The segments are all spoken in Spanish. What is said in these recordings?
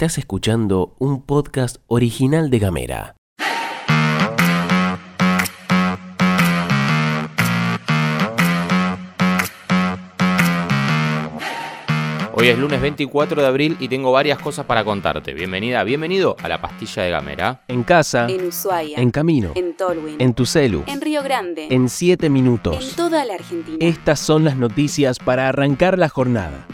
Estás escuchando un podcast original de Gamera. Hoy es lunes 24 de abril y tengo varias cosas para contarte. Bienvenida, bienvenido a la pastilla de Gamera. En casa, En Ushuaia. en camino, En Tolwyn. en tu celu, En Río Grande. en 7 En minutos. toda la Argentina. Estas son las noticias para arrancar la jornada.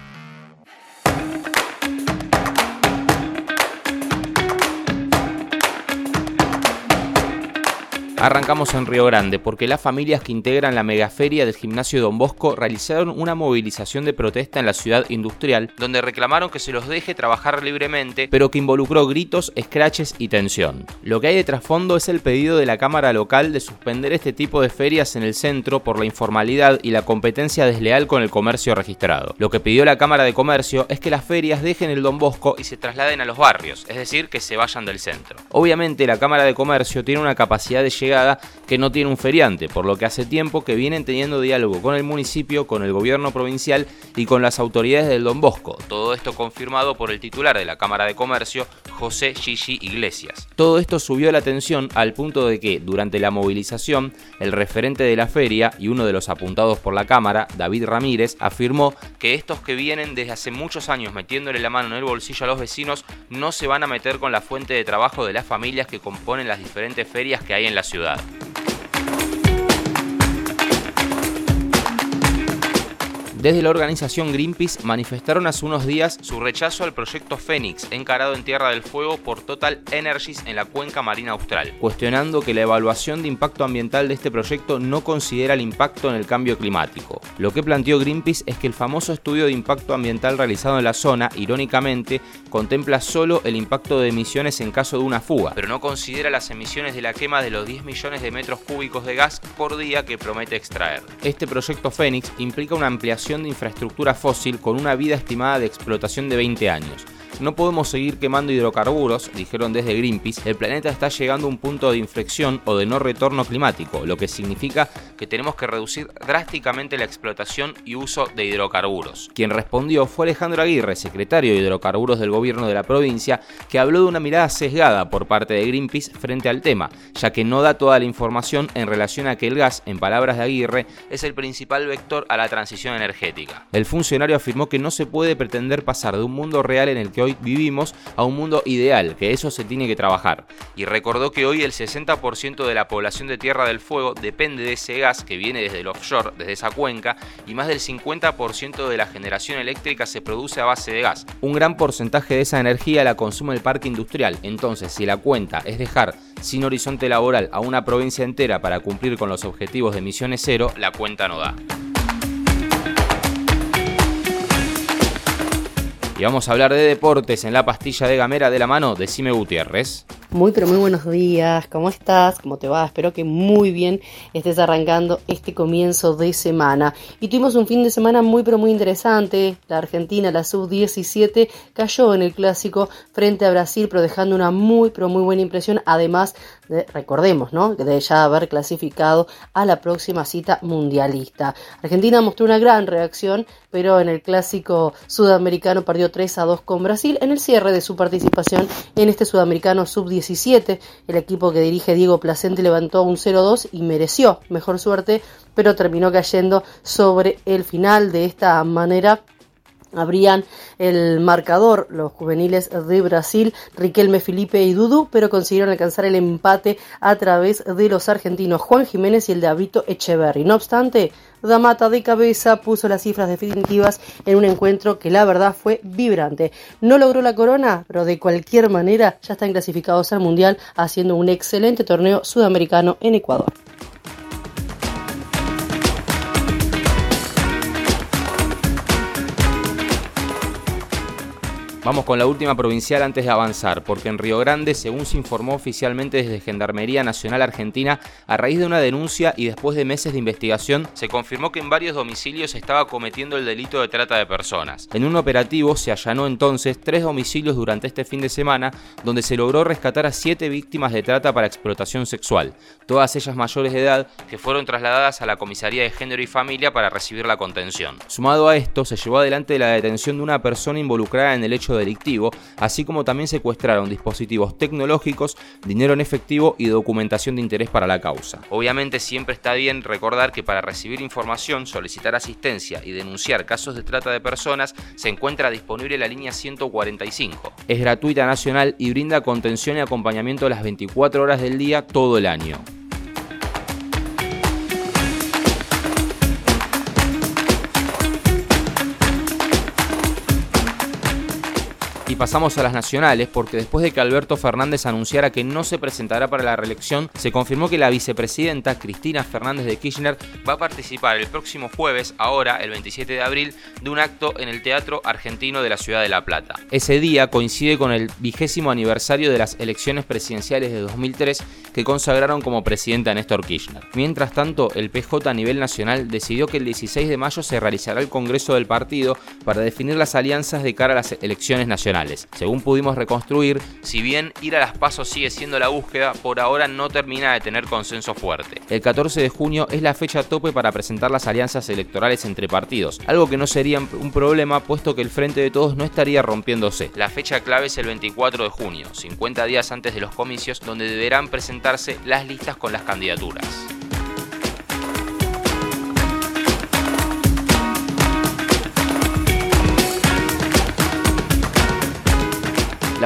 Arrancamos en Río Grande porque las familias que integran la megaferia del gimnasio Don Bosco realizaron una movilización de protesta en la ciudad industrial donde reclamaron que se los deje trabajar libremente pero que involucró gritos, scratches y tensión. Lo que hay de trasfondo es el pedido de la Cámara Local de suspender este tipo de ferias en el centro por la informalidad y la competencia desleal con el comercio registrado. Lo que pidió la Cámara de Comercio es que las ferias dejen el Don Bosco y se trasladen a los barrios, es decir, que se vayan del centro. Obviamente la Cámara de Comercio tiene una capacidad de que no tiene un feriante, por lo que hace tiempo que vienen teniendo diálogo con el municipio, con el gobierno provincial y con las autoridades del Don Bosco. Todo esto confirmado por el titular de la Cámara de Comercio, José Gigi Iglesias. Todo esto subió la tensión al punto de que, durante la movilización, el referente de la feria y uno de los apuntados por la Cámara, David Ramírez, afirmó que estos que vienen desde hace muchos años metiéndole la mano en el bolsillo a los vecinos no se van a meter con la fuente de trabajo de las familias que componen las diferentes ferias que hay en la ciudad. that. Desde la organización Greenpeace manifestaron hace unos días su rechazo al proyecto Fénix, encarado en Tierra del Fuego por Total Energies en la cuenca marina austral, cuestionando que la evaluación de impacto ambiental de este proyecto no considera el impacto en el cambio climático. Lo que planteó Greenpeace es que el famoso estudio de impacto ambiental realizado en la zona, irónicamente, contempla solo el impacto de emisiones en caso de una fuga, pero no considera las emisiones de la quema de los 10 millones de metros cúbicos de gas por día que promete extraer. Este proyecto Fénix implica una ampliación de infraestructura fósil con una vida estimada de explotación de 20 años. No podemos seguir quemando hidrocarburos, dijeron desde Greenpeace, el planeta está llegando a un punto de inflexión o de no retorno climático, lo que significa que tenemos que reducir drásticamente la explotación y uso de hidrocarburos. Quien respondió fue Alejandro Aguirre, secretario de hidrocarburos del gobierno de la provincia, que habló de una mirada sesgada por parte de Greenpeace frente al tema, ya que no da toda la información en relación a que el gas, en palabras de Aguirre, es el principal vector a la transición energética. El funcionario afirmó que no se puede pretender pasar de un mundo real en el que hoy vivimos a un mundo ideal, que eso se tiene que trabajar. Y recordó que hoy el 60% de la población de Tierra del Fuego depende de ese gas que viene desde el offshore, desde esa cuenca, y más del 50% de la generación eléctrica se produce a base de gas. Un gran porcentaje de esa energía la consume el parque industrial, entonces si la cuenta es dejar sin horizonte laboral a una provincia entera para cumplir con los objetivos de emisiones cero, la cuenta no da. Y vamos a hablar de deportes en la pastilla de gamera de la mano de Cime Gutiérrez. Muy pero muy buenos días, ¿cómo estás? ¿Cómo te va? Espero que muy bien estés arrancando este comienzo de semana. Y tuvimos un fin de semana muy pero muy interesante. La Argentina, la sub-17, cayó en el clásico frente a Brasil, pero dejando una muy pero muy buena impresión. Además, de, recordemos, ¿no? De ya haber clasificado a la próxima cita mundialista. Argentina mostró una gran reacción, pero en el clásico sudamericano perdió 3 a 2 con Brasil en el cierre de su participación en este sudamericano sub-17. El equipo que dirige Diego Placente levantó un 0-2 y mereció mejor suerte, pero terminó cayendo sobre el final de esta manera abrían el marcador los juveniles de Brasil, Riquelme, Felipe y Dudu, pero consiguieron alcanzar el empate a través de los argentinos Juan Jiménez y el de Abito Echeverry. No obstante, Damata de cabeza puso las cifras definitivas en un encuentro que la verdad fue vibrante. No logró la corona, pero de cualquier manera ya están clasificados al Mundial haciendo un excelente torneo sudamericano en Ecuador. Vamos con la última provincial antes de avanzar, porque en Río Grande, según se informó oficialmente desde Gendarmería Nacional Argentina, a raíz de una denuncia y después de meses de investigación, se confirmó que en varios domicilios estaba cometiendo el delito de trata de personas. En un operativo se allanó entonces tres domicilios durante este fin de semana, donde se logró rescatar a siete víctimas de trata para explotación sexual, todas ellas mayores de edad que fueron trasladadas a la Comisaría de Género y Familia para recibir la contención. Sumado a esto, se llevó adelante la detención de una persona involucrada en el hecho delictivo, así como también secuestraron dispositivos tecnológicos, dinero en efectivo y documentación de interés para la causa. Obviamente siempre está bien recordar que para recibir información, solicitar asistencia y denunciar casos de trata de personas se encuentra disponible la línea 145. Es gratuita nacional y brinda contención y acompañamiento las 24 horas del día todo el año. Pasamos a las nacionales porque después de que Alberto Fernández anunciara que no se presentará para la reelección, se confirmó que la vicepresidenta Cristina Fernández de Kirchner va a participar el próximo jueves, ahora el 27 de abril, de un acto en el Teatro Argentino de la Ciudad de La Plata. Ese día coincide con el vigésimo aniversario de las elecciones presidenciales de 2003 que consagraron como presidenta a Néstor Kirchner. Mientras tanto, el PJ a nivel nacional decidió que el 16 de mayo se realizará el Congreso del partido para definir las alianzas de cara a las elecciones nacionales. Según pudimos reconstruir, si bien ir a las pasos sigue siendo la búsqueda, por ahora no termina de tener consenso fuerte. El 14 de junio es la fecha tope para presentar las alianzas electorales entre partidos, algo que no sería un problema puesto que el Frente de Todos no estaría rompiéndose. La fecha clave es el 24 de junio, 50 días antes de los comicios, donde deberán presentarse las listas con las candidaturas.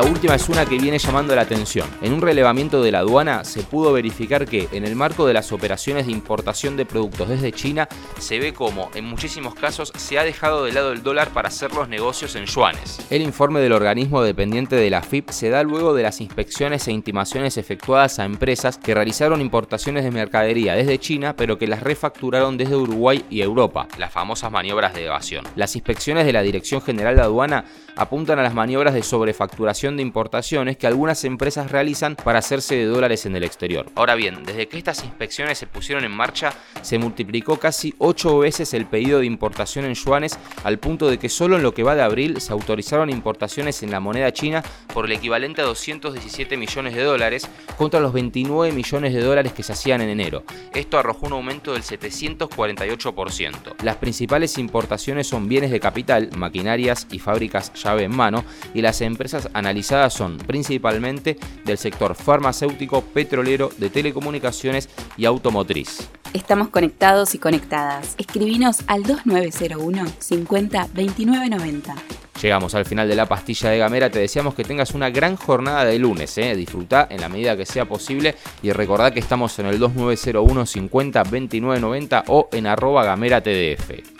La última es una que viene llamando la atención. En un relevamiento de la aduana se pudo verificar que, en el marco de las operaciones de importación de productos desde China, se ve como, en muchísimos casos, se ha dejado de lado el dólar para hacer los negocios en yuanes. El informe del organismo dependiente de la FIP se da luego de las inspecciones e intimaciones efectuadas a empresas que realizaron importaciones de mercadería desde China, pero que las refacturaron desde Uruguay y Europa, las famosas maniobras de evasión. Las inspecciones de la Dirección General de Aduana apuntan a las maniobras de sobrefacturación de importaciones que algunas empresas realizan para hacerse de dólares en el exterior. Ahora bien, desde que estas inspecciones se pusieron en marcha, se multiplicó casi 8 veces el pedido de importación en yuanes al punto de que solo en lo que va de abril se autorizaron importaciones en la moneda china por el equivalente a 217 millones de dólares contra los 29 millones de dólares que se hacían en enero. Esto arrojó un aumento del 748%. Las principales importaciones son bienes de capital, maquinarias y fábricas ya en mano y las empresas analizadas son principalmente del sector farmacéutico, petrolero, de telecomunicaciones y automotriz. Estamos conectados y conectadas. Escribinos al 2901 50 29 90. Llegamos al final de la pastilla de Gamera, te deseamos que tengas una gran jornada de lunes, ¿eh? disfruta en la medida que sea posible y recordá que estamos en el 2901 50 29 90 o en arroba gamera tdf.